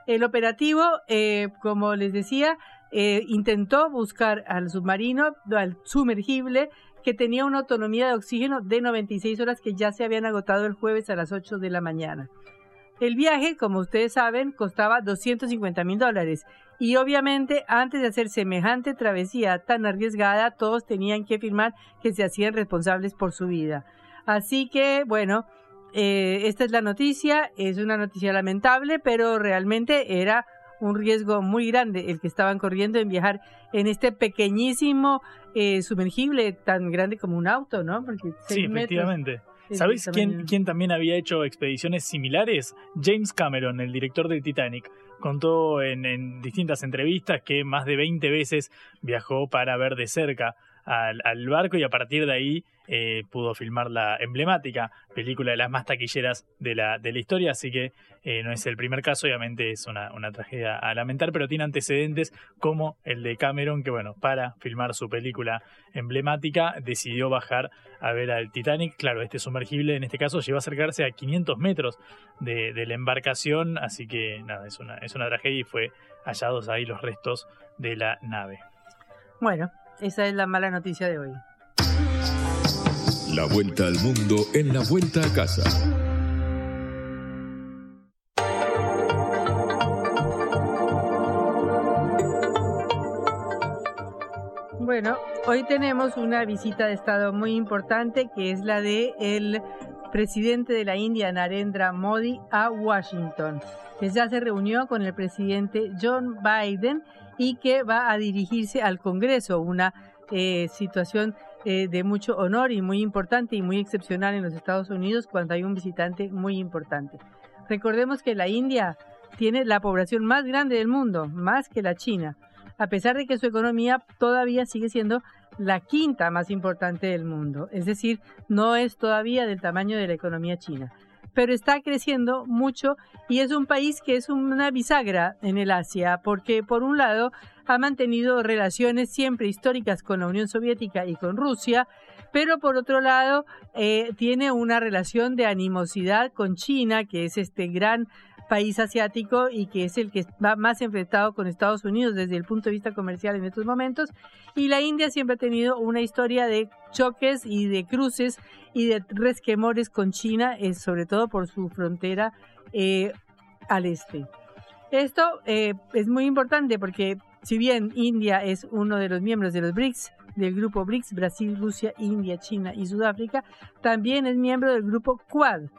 El operativo, eh, como les decía, intentó buscar al submarino, al sumergible, que tenía una autonomía de oxígeno de 96 horas que ya se habían agotado el jueves a las 8 de la mañana. El viaje, como ustedes saben, costaba 250 mil dólares y obviamente antes de hacer semejante travesía tan arriesgada, todos tenían que firmar que se hacían responsables por su vida. Así que, bueno, eh, esta es la noticia, es una noticia lamentable, pero realmente era un riesgo muy grande el que estaban corriendo en viajar en este pequeñísimo eh, sumergible tan grande como un auto, ¿no?
Porque sí, efectivamente. ¿Sabéis quién, quién también había hecho expediciones similares? James Cameron, el director del Titanic. Contó en, en distintas entrevistas que más de 20 veces viajó para ver de cerca al, barco y a partir de ahí eh, pudo filmar la emblemática película de las más taquilleras de la, de la historia, así que eh, no es el primer caso, obviamente es una, una tragedia a lamentar, pero tiene antecedentes como el de Cameron, que bueno, para filmar su película emblemática decidió bajar a ver al Titanic, claro, este sumergible en este caso llegó a acercarse a 500 metros de, de la embarcación, así que nada, es una, es una tragedia y fue hallados ahí los restos de la nave.
Bueno, esa es la mala noticia de hoy.
La vuelta al mundo en la vuelta a casa.
Bueno, hoy tenemos una visita de Estado muy importante que es la de el presidente de la India, Narendra Modi, a Washington, que ya se reunió con el presidente John Biden y que va a dirigirse al Congreso, una eh, situación eh, de mucho honor y muy importante y muy excepcional en los Estados Unidos cuando hay un visitante muy importante. Recordemos que la India tiene la población más grande del mundo, más que la China, a pesar de que su economía todavía sigue siendo la quinta más importante del mundo, es decir, no es todavía del tamaño de la economía china pero está creciendo mucho y es un país que es una bisagra en el Asia, porque por un lado ha mantenido relaciones siempre históricas con la Unión Soviética y con Rusia, pero por otro lado eh, tiene una relación de animosidad con China, que es este gran país asiático y que es el que va más enfrentado con Estados Unidos desde el punto de vista comercial en estos momentos. Y la India siempre ha tenido una historia de choques y de cruces y de resquemores con China, eh, sobre todo por su frontera eh, al este. Esto eh, es muy importante porque si bien India es uno de los miembros de los BRICS, del grupo BRICS, Brasil, Rusia, India, China y Sudáfrica, también es miembro del grupo Quad,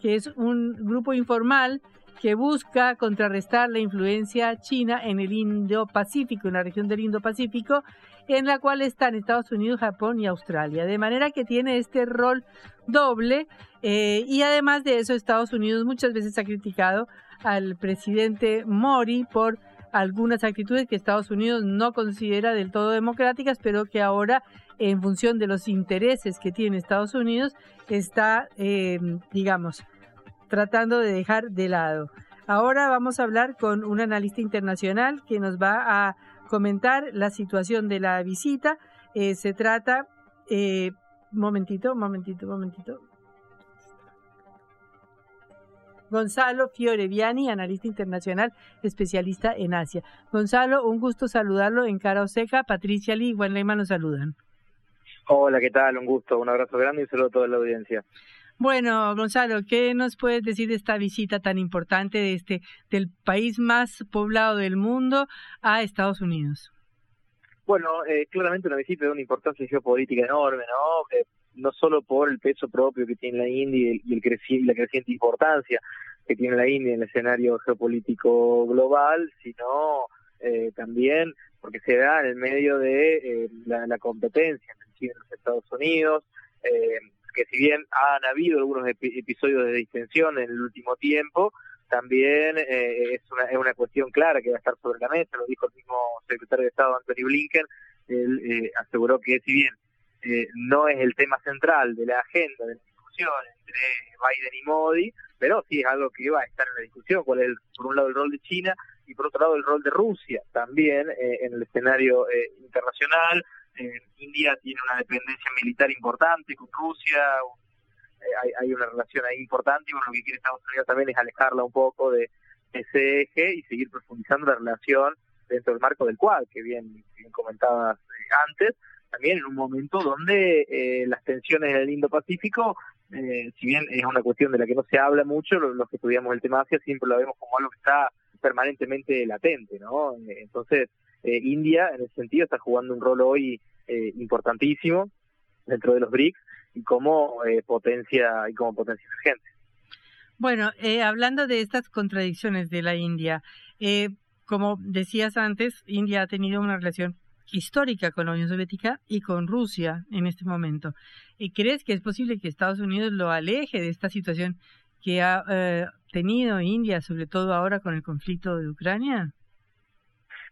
que es un grupo informal que busca contrarrestar la influencia china en el Indo-Pacífico, en la región del Indo-Pacífico, en la cual están Estados Unidos, Japón y Australia. De manera que tiene este rol doble eh, y además de eso Estados Unidos muchas veces ha criticado al presidente Mori por algunas actitudes que Estados Unidos no considera del todo democráticas, pero que ahora, en función de los intereses que tiene Estados Unidos, está, eh, digamos, tratando de dejar de lado. Ahora vamos a hablar con un analista internacional que nos va a comentar la situación de la visita. Eh, se trata, eh, momentito, momentito, momentito. Gonzalo Fioreviani, analista internacional, especialista en Asia. Gonzalo, un gusto saludarlo en Cara Oseca. Patricia Lee y Juan Leyman nos saludan.
Hola, ¿qué tal? Un gusto, un abrazo grande y saludo a toda la audiencia.
Bueno, Gonzalo, ¿qué nos puedes decir de esta visita tan importante de este del país más poblado del mundo a Estados Unidos?
Bueno, eh, claramente una visita de una importancia geopolítica enorme, ¿no? Eh, no solo por el peso propio que tiene la India y, el, la creciente importancia que tiene la India en el escenario geopolítico global, sino eh, también porque se da en el medio de eh, la, competencia entre China y los Estados Unidos, eh, que si bien han habido algunos episodios de distensión en el último tiempo, también es, una, es una cuestión clara que va a estar sobre la mesa, lo dijo el mismo secretario de Estado Anthony Blinken, él aseguró que si bien no es el tema central de la agenda de la discusión entre Biden y Modi, pero sí es algo que va a estar en la discusión, cuál es, por un lado, el rol de China y por otro lado el rol de Rusia también eh, en el escenario eh, internacional. Eh, India tiene una dependencia militar importante con Rusia, hay, hay, una relación ahí importante y bueno, lo que quiere Estados Unidos también es alejarla un poco de ese eje y seguir profundizando la relación dentro del marco del cual, que bien, bien comentabas antes, también en un momento donde las tensiones en el Indo-Pacífico eh, si bien es una cuestión de la que no se habla mucho, los, que estudiamos el tema Asia siempre lo vemos como algo que está permanentemente latente, ¿no? Eh, entonces, eh, India en ese sentido está jugando un rol hoy importantísimo dentro de los BRICS y como potencia y como potencia emergente.
Bueno, hablando de estas contradicciones de la India, como decías antes, India ha tenido una relación histórica con la Unión Soviética y con Rusia en este momento. ¿Y crees que es posible que Estados Unidos lo aleje de esta situación que ha eh, tenido India, sobre todo ahora con el conflicto de Ucrania?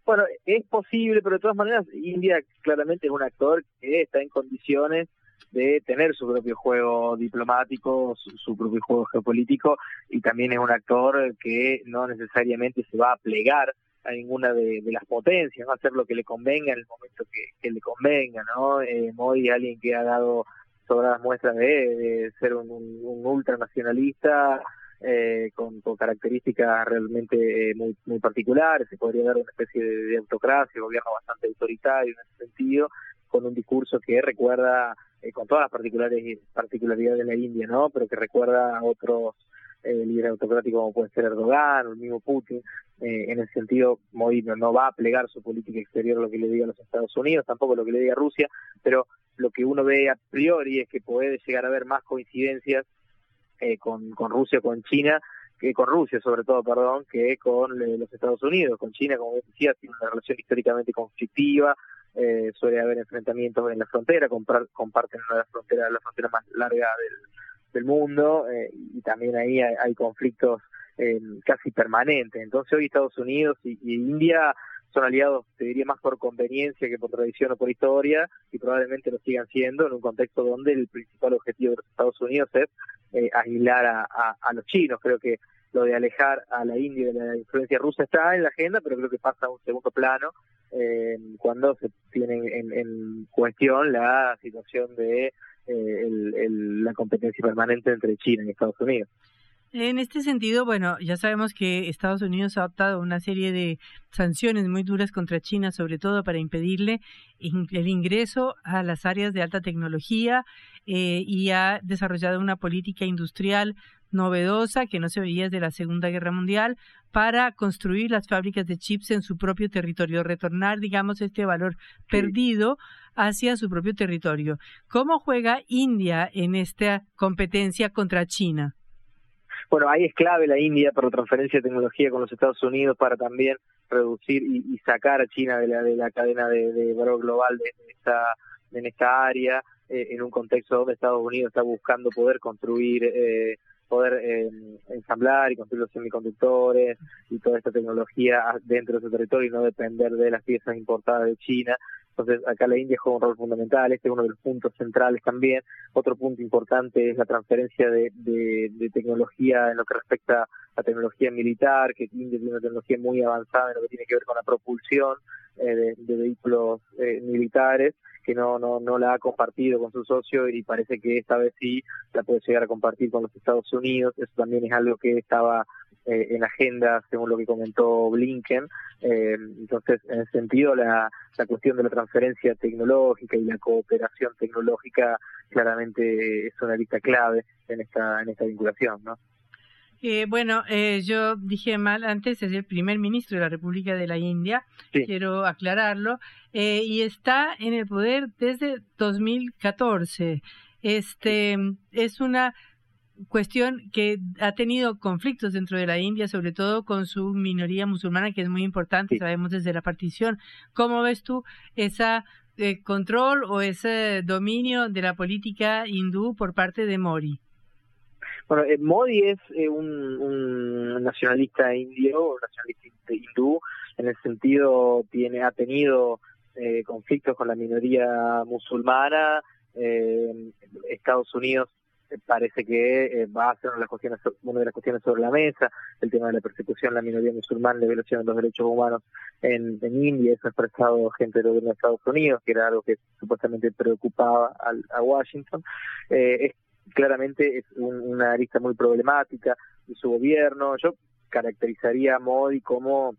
Bueno, es posible, pero de todas maneras India claramente es un actor que está en condiciones de tener su propio juego diplomático, su, propio juego geopolítico, y también es un actor que no necesariamente se va a plegar a ninguna de, las potencias, va a hacer lo que le convenga en el momento que, le convenga, ¿no? Eh, Modi, alguien que ha dado sobradas muestras de, ser un, ultranacionalista eh, con, características realmente eh, muy, muy particulares, se podría dar una especie de, autocracia, gobierno bastante autoritario en ese sentido, con un discurso que recuerda, eh, con todas las particulares, particularidades de la India, ¿no? Pero que recuerda a otros eh, líderes autocráticos como puede ser Erdogan o el mismo Putin. Eh, en ese sentido, Modi no, va a plegar su política exterior a lo que le diga a los Estados Unidos, tampoco lo que le diga a Rusia, pero lo que uno ve a priori es que puede llegar a haber más coincidencias eh, con, con Rusia con China, que con Rusia sobre todo, perdón, que con los Estados Unidos. Con China, como decía, tiene una relación históricamente conflictiva, eh, suele haber enfrentamientos en la frontera, comparten la frontera, la frontera más larga del, mundo eh, y también ahí hay, conflictos eh, casi permanentes. Entonces hoy Estados Unidos y, India son aliados, te diría, más por conveniencia que por tradición o por historia, y probablemente lo sigan siendo en un contexto donde el principal objetivo de los Estados Unidos es eh, aislar a, los chinos. Creo que lo de alejar a la India de la influencia rusa está en la agenda, pero creo que pasa a un segundo plano eh, cuando se tiene en, cuestión la situación de eh, la competencia permanente entre China y Estados Unidos.
En este sentido, bueno, ya sabemos que Estados Unidos ha adoptado una serie de sanciones muy duras contra China, sobre todo para impedirle el ingreso a las áreas de alta tecnología eh, y ha desarrollado una política industrial novedosa que no se veía desde la Segunda Guerra Mundial para construir las fábricas de chips en su propio territorio, retornar, digamos, este valor perdido hacia su propio territorio. ¿Cómo juega India en esta competencia contra China?
Bueno, ahí es clave la India para la transferencia de tecnología con los Estados Unidos para también reducir y, sacar a China de la, de la cadena de, valor global de, esta, en esta área, eh, en un contexto donde Estados Unidos está buscando poder construir eh, poder eh, ensamblar y construir los semiconductores y toda esta tecnología dentro de su territorio y no depender de las piezas importadas de China. Entonces, acá la India juega un rol fundamental, este es uno de los puntos centrales también. Otro punto importante es la transferencia de, de, tecnología en lo que respecta a tecnología militar, que India tiene una tecnología muy avanzada en lo que tiene que ver con la propulsión eh, de, vehículos eh, militares que no, no, no la ha compartido con su socio y parece que esta vez sí la puede llegar a compartir con los Estados Unidos. Eso también es algo que estaba eh, en agenda, según lo que comentó Blinken. Eh, entonces, en ese sentido, la, la cuestión de la transferencia tecnológica y la cooperación tecnológica claramente es una lista clave en esta, en esta vinculación, ¿no?
Eh, bueno, eh, yo dije mal antes, es el primer ministro de la República de la India, quiero aclararlo, eh, y está en el poder desde 2014. Este es una cuestión que ha tenido conflictos dentro de la India, sobre todo con su minoría musulmana, que es muy importante, sabemos desde la partición. ¿Cómo ves tú ese eh, control o ese dominio de la política hindú por parte de Modi?
Bueno, eh, Modi es eh, un, nacionalista indio, nacionalista hindú, en el sentido tiene ha tenido eh, conflictos con la minoría musulmana. Eh, Estados Unidos parece que va a ser una de, las cuestiones, una de las cuestiones sobre la mesa, el tema de la persecución de la minoría musulmana, la violación de los derechos humanos en, en India, eso ha expresado gente del gobierno de Estados Unidos, que era algo que supuestamente preocupaba a, a Washington. Eh, claramente es una arista muy problemática de su gobierno. Yo caracterizaría a Modi como,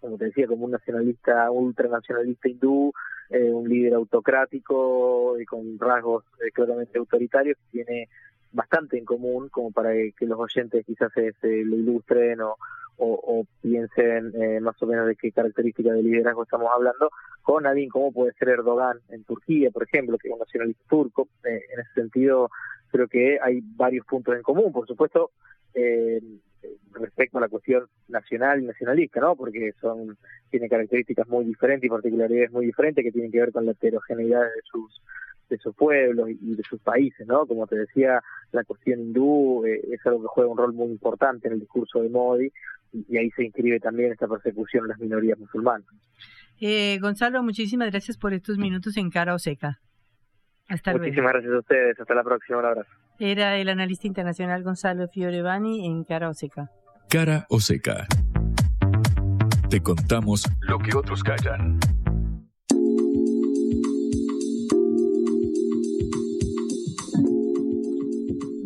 como te decía, como un nacionalista, ultranacionalista hindú, eh, un líder autocrático y con rasgos eh, claramente autoritarios, tiene bastante en común como para que, los oyentes quizás se, lo ilustren o, o, piensen eh, más o menos de qué características de liderazgo estamos hablando, con alguien como puede ser Erdogan en Turquía, por ejemplo, que es un nacionalista turco. en ese sentido, creo que hay varios puntos en común, por supuesto, eh, respecto a la cuestión nacional y nacionalista, ¿no? Porque son tiene características muy diferentes y particularidades muy diferentes que tienen que ver con la heterogeneidad de sus de sus pueblos y de sus países, ¿no? Como te decía, la cuestión hindú eh, es algo que juega un rol muy importante en el discurso de Modi y, ahí se inscribe también esta persecución a las minorías musulmanas.
Eh, Gonzalo, muchísimas gracias por estos minutos en Cara o Seca.
Muchísimas gracias a ustedes. Hasta la próxima. Un abrazo.
Era el analista internacional Gonzalo Fiorevani en Cara o Seca.
Cara o Seca. Te contamos lo que otros callan.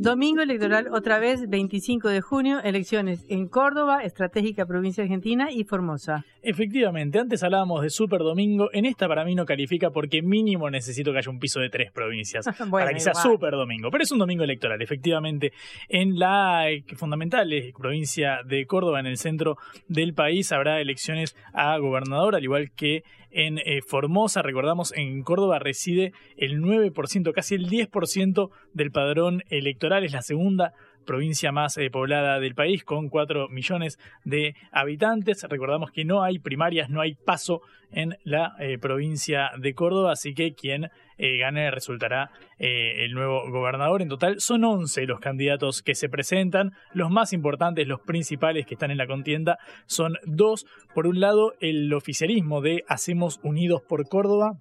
Domingo electoral otra vez, 25 de junio, elecciones en Córdoba, estratégica provincia argentina y Formosa.
Efectivamente, antes hablábamos de Super Domingo, en esta para mí no califica porque mínimo necesito que haya un piso de tres provincias [LAUGHS] para que sea Super Domingo, pero es un domingo electoral, efectivamente, en la eh, fundamental eh, provincia de Córdoba, en el centro del país, habrá elecciones a gobernador, al igual que en eh, Formosa. Recordamos, en Córdoba reside el 9%, casi el 10% del padrón electoral. Es la segunda provincia más eh, poblada del país, con 4 millones de habitantes. Recordamos que no hay primarias, no hay paso en la eh, provincia de Córdoba, así que quien eh, gane resultará el nuevo gobernador. En total son 11 los candidatos que se presentan. Los más importantes, los principales que están en la contienda, son dos. Por un lado, el oficialismo de Hacemos Unidos por Córdoba,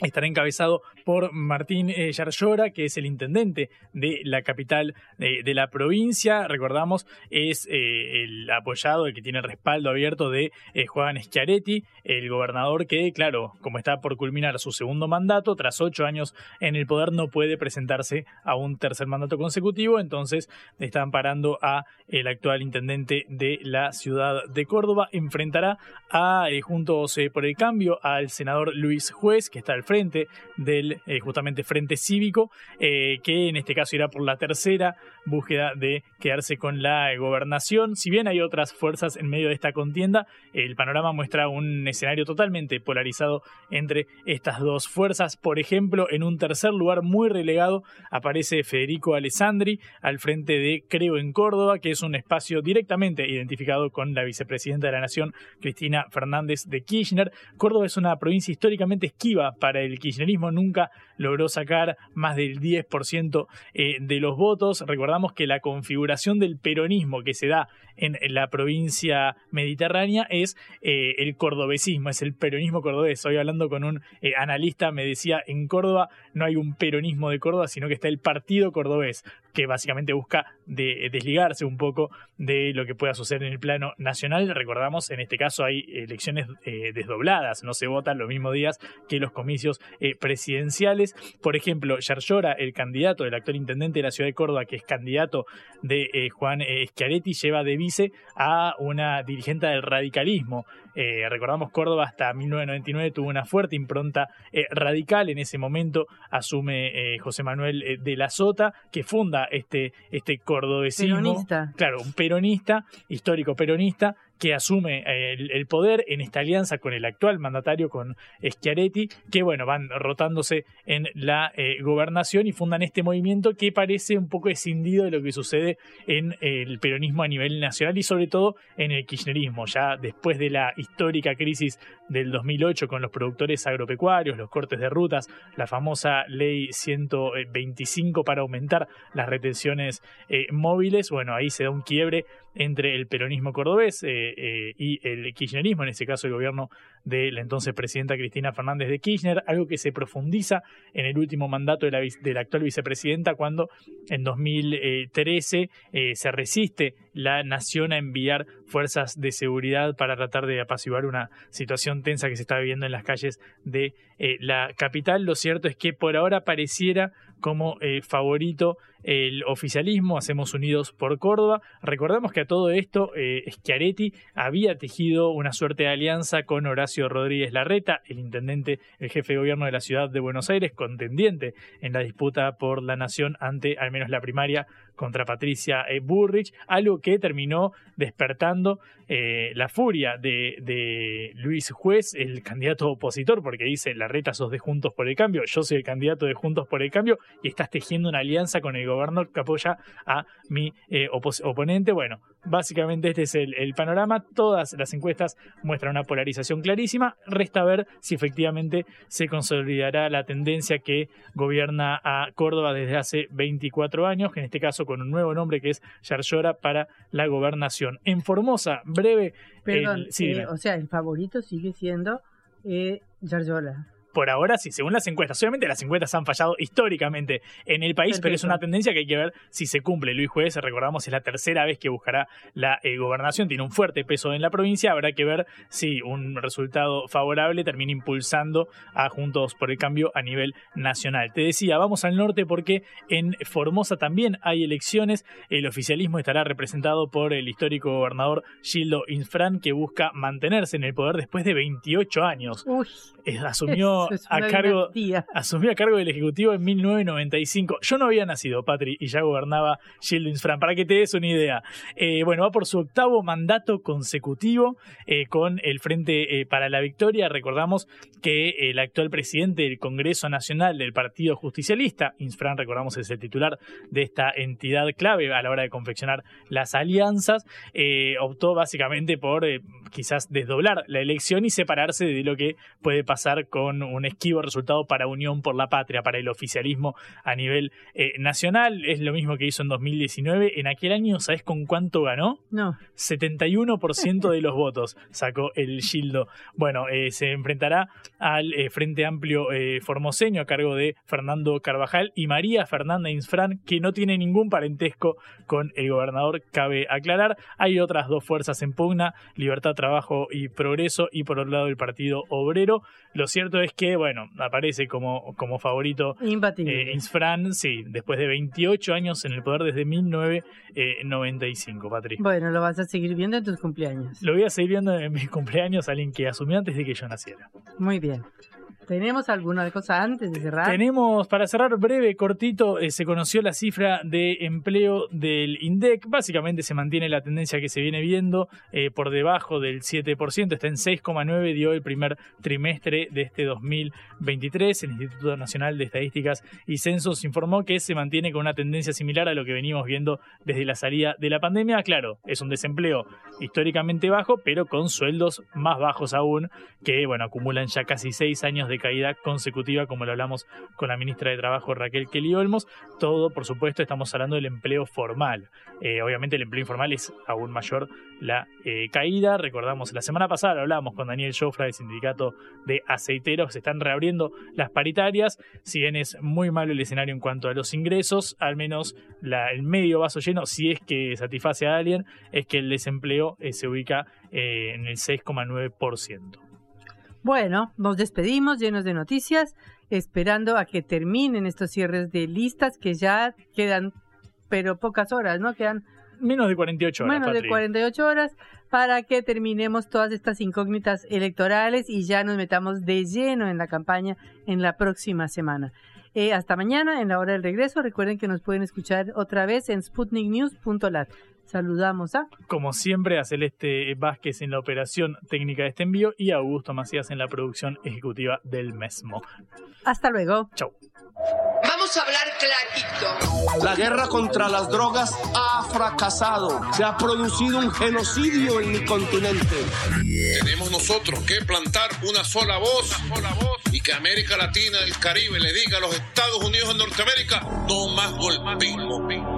estará encabezado por Martín eh, Yarlora, que es el intendente de la capital de, la provincia. Recordamos, es eh, el apoyado, el que tiene el respaldo abierto de eh, Juan Schiaretti, el gobernador que, claro, como está por culminar su segundo mandato, tras ocho años en el poder, no puede presentarse a un tercer mandato consecutivo. Entonces, están parando a el actual intendente de la ciudad de Córdoba. Enfrentará a, Juntos por el Cambio, al senador Luis Juez, que está al frente del eh, justamente Frente Cívico, eh, que en este caso irá por la tercera búsqueda de quedarse con la gobernación. Si bien hay otras fuerzas en medio de esta contienda, el panorama muestra un escenario totalmente polarizado entre estas dos fuerzas. Por ejemplo, en un tercer lugar muy relegado aparece Federico Alessandri al frente de Creo en Córdoba, que es un espacio directamente identificado con la vicepresidenta de la Nación, Cristina Fernández de Kirchner. Córdoba es una provincia históricamente esquiva para el kirchnerismo nunca logró sacar más del 10% eh, de los votos. Recordamos que la configuración del peronismo que se da en la provincia mediterránea es eh, el cordobesismo, es el peronismo cordobés. Hoy hablando con un eh, analista me decía, en Córdoba no hay un peronismo de Córdoba, sino que está el partido cordobés, que básicamente busca desligarse un poco de lo que pueda suceder en el plano nacional. Recordamos, en este caso hay elecciones desdobladas, no se votan los mismos días que los comicios eh, presidenciales. Por ejemplo, Yarlora, el candidato, el actual intendente de la ciudad de Córdoba, que es candidato de eh, Juan eh, Schiaretti, lleva de vice a una dirigente del radicalismo. recordamos Córdoba hasta 1999 tuvo una fuerte impronta radical. En ese momento asume José Manuel de la Sota, que funda este, este cordobesismo.
Peronista.
Claro, un peronista, histórico peronista, que asume el, el, poder en esta alianza con el actual mandatario, con Schiaretti, que bueno, van rotándose en la eh, gobernación y fundan este movimiento que parece un poco escindido de lo que sucede en el peronismo a nivel nacional y sobre todo en el kirchnerismo, ya después de la histórica crisis del 2008 con los productores agropecuarios, los cortes de rutas, la famosa ley 125 para aumentar las retenciones eh, móviles, bueno, ahí se da un quiebre entre el peronismo cordobés eh, eh, y el kirchnerismo, en este caso el gobierno de la entonces presidenta Cristina Fernández de Kirchner, algo que se profundiza en el último mandato de la, actual vicepresidenta cuando en 2013 eh, se resiste la nación a enviar fuerzas de seguridad para tratar de apaciguar una situación tensa que se está viviendo en las calles de la capital. Lo cierto es que por ahora pareciera como favorito el oficialismo, Hacemos Unidos por Córdoba. Recordamos que a todo esto eh, Schiaretti había tejido una suerte de alianza con Horacio Rodríguez Larreta, el intendente, el jefe de gobierno de la ciudad de Buenos Aires, contendiente en la disputa por la nación ante al menos la primaria contra Patricia eh, Burrich, algo que terminó despertando eh, la furia de, de, Luis Juez, el candidato opositor, porque dice, Larreta sos de Juntos por el Cambio, yo soy el candidato de Juntos por el Cambio, y estás tejiendo una alianza con el gobernador que apoya a mi eh, oponente. Bueno, básicamente este es el, el, panorama. Todas las encuestas muestran una polarización clarísima. Resta ver si efectivamente se consolidará la tendencia que gobierna a Córdoba desde hace 24 años, que en este caso con un nuevo nombre que es Yarlora para la gobernación. En Formosa, breve.
Perdón, eh, o sea, el favorito sigue siendo eh, Yarlora
por ahora sí, según las encuestas. Obviamente las encuestas han fallado históricamente en el país, pero es una tendencia que hay que ver si se cumple. Luis Juez, recordamos, es la tercera vez que buscará la eh, gobernación, tiene un fuerte peso en la provincia, habrá que ver si un resultado favorable termina impulsando a Juntos por el Cambio a nivel nacional. Te decía, vamos al norte porque en Formosa también hay elecciones, el oficialismo estará representado por el histórico gobernador Gildo Infran, que busca mantenerse en el poder después de 28 años. asumió [LAUGHS] a cargo, asumió a cargo del Ejecutivo en 1995. Yo no había nacido, Patri, y ya gobernaba Gilles Fran, para que te des una idea. Eh, bueno, va por su octavo mandato consecutivo eh, con el Frente eh, para la Victoria. Recordamos que el actual presidente del Congreso Nacional del Partido Justicialista, Insfran, recordamos, es el titular de esta entidad clave a la hora de confeccionar las alianzas, optó básicamente por quizás desdoblar la elección y separarse de lo que puede pasar con un esquivo resultado para Unión por la Patria, para el oficialismo a nivel eh, nacional. Es lo mismo que hizo en 2019. En aquel año, ¿sabes con cuánto ganó?
No.
71% de los [LAUGHS] votos sacó el Gildo. Bueno, eh, se enfrentará al eh, Frente Amplio Formoseño a cargo de Fernando Carvajal y María Fernanda Insfran, que no tiene ningún parentesco con el gobernador, cabe aclarar. Hay otras dos fuerzas en pugna, Libertad, Trabajo y Progreso, y por otro lado el Partido Obrero. Lo cierto es que, bueno, aparece como, como favorito. Eh, Insfran, sí, después de 28 años en el poder desde 1995, Patrick.
Bueno, lo vas a seguir viendo en tus cumpleaños.
Lo voy a seguir viendo en mis cumpleaños, alguien que asumió antes de que yo naciera.
Muy bien. ¿Tenemos alguna cosa antes de cerrar?
Tenemos, para cerrar breve, cortito, eh, se conoció la cifra de empleo del INDEC. Básicamente se mantiene la tendencia que se viene viendo eh, por debajo del 7%, está en 6,9, dio el primer trimestre de este 2023. El Instituto Nacional de Estadísticas y Censos informó que se mantiene con una tendencia similar a lo que venimos viendo desde la salida de la pandemia. Claro, es un desempleo históricamente bajo, pero con sueldos más bajos aún, que bueno, acumulan ya casi seis años de caída consecutiva, como lo hablamos con la ministra de Trabajo Raquel Kelly Olmos. Todo, por supuesto, estamos hablando del empleo formal. Eh, obviamente el empleo informal es aún mayor la eh, caída. Recordamos, la semana pasada lo hablamos con Daniel Jofra del sindicato de aceiteros. Se están reabriendo las paritarias. Si bien es muy malo el escenario en cuanto a los ingresos, al menos el medio vaso lleno, si es que satisface a alguien, es que el desempleo eh, se ubica en el 6,9%.
Bueno, nos despedimos llenos de noticias, esperando a que terminen estos cierres de listas que ya quedan, pero pocas horas, ¿no? Quedan
menos de 48 horas.
Menos de 48 horas para que terminemos todas estas incógnitas electorales y ya nos metamos de lleno en la campaña en la próxima semana. Eh, hasta mañana en la hora del regreso. Recuerden que nos pueden escuchar otra vez en sputniknews.lat. Saludamos a.
Como siempre, a Celeste Vázquez en la operación técnica de este envío y a Augusto Macías en la producción ejecutiva del mismo.
Hasta luego.
Chau.
Vamos a hablar clarito.
La guerra contra las drogas ha fracasado. Se ha producido un genocidio en mi continente.
Tenemos nosotros que plantar una sola voz, y que América Latina, el Caribe, le diga a los Estados Unidos de Norteamérica, no más golpismo.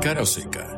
Cara seca.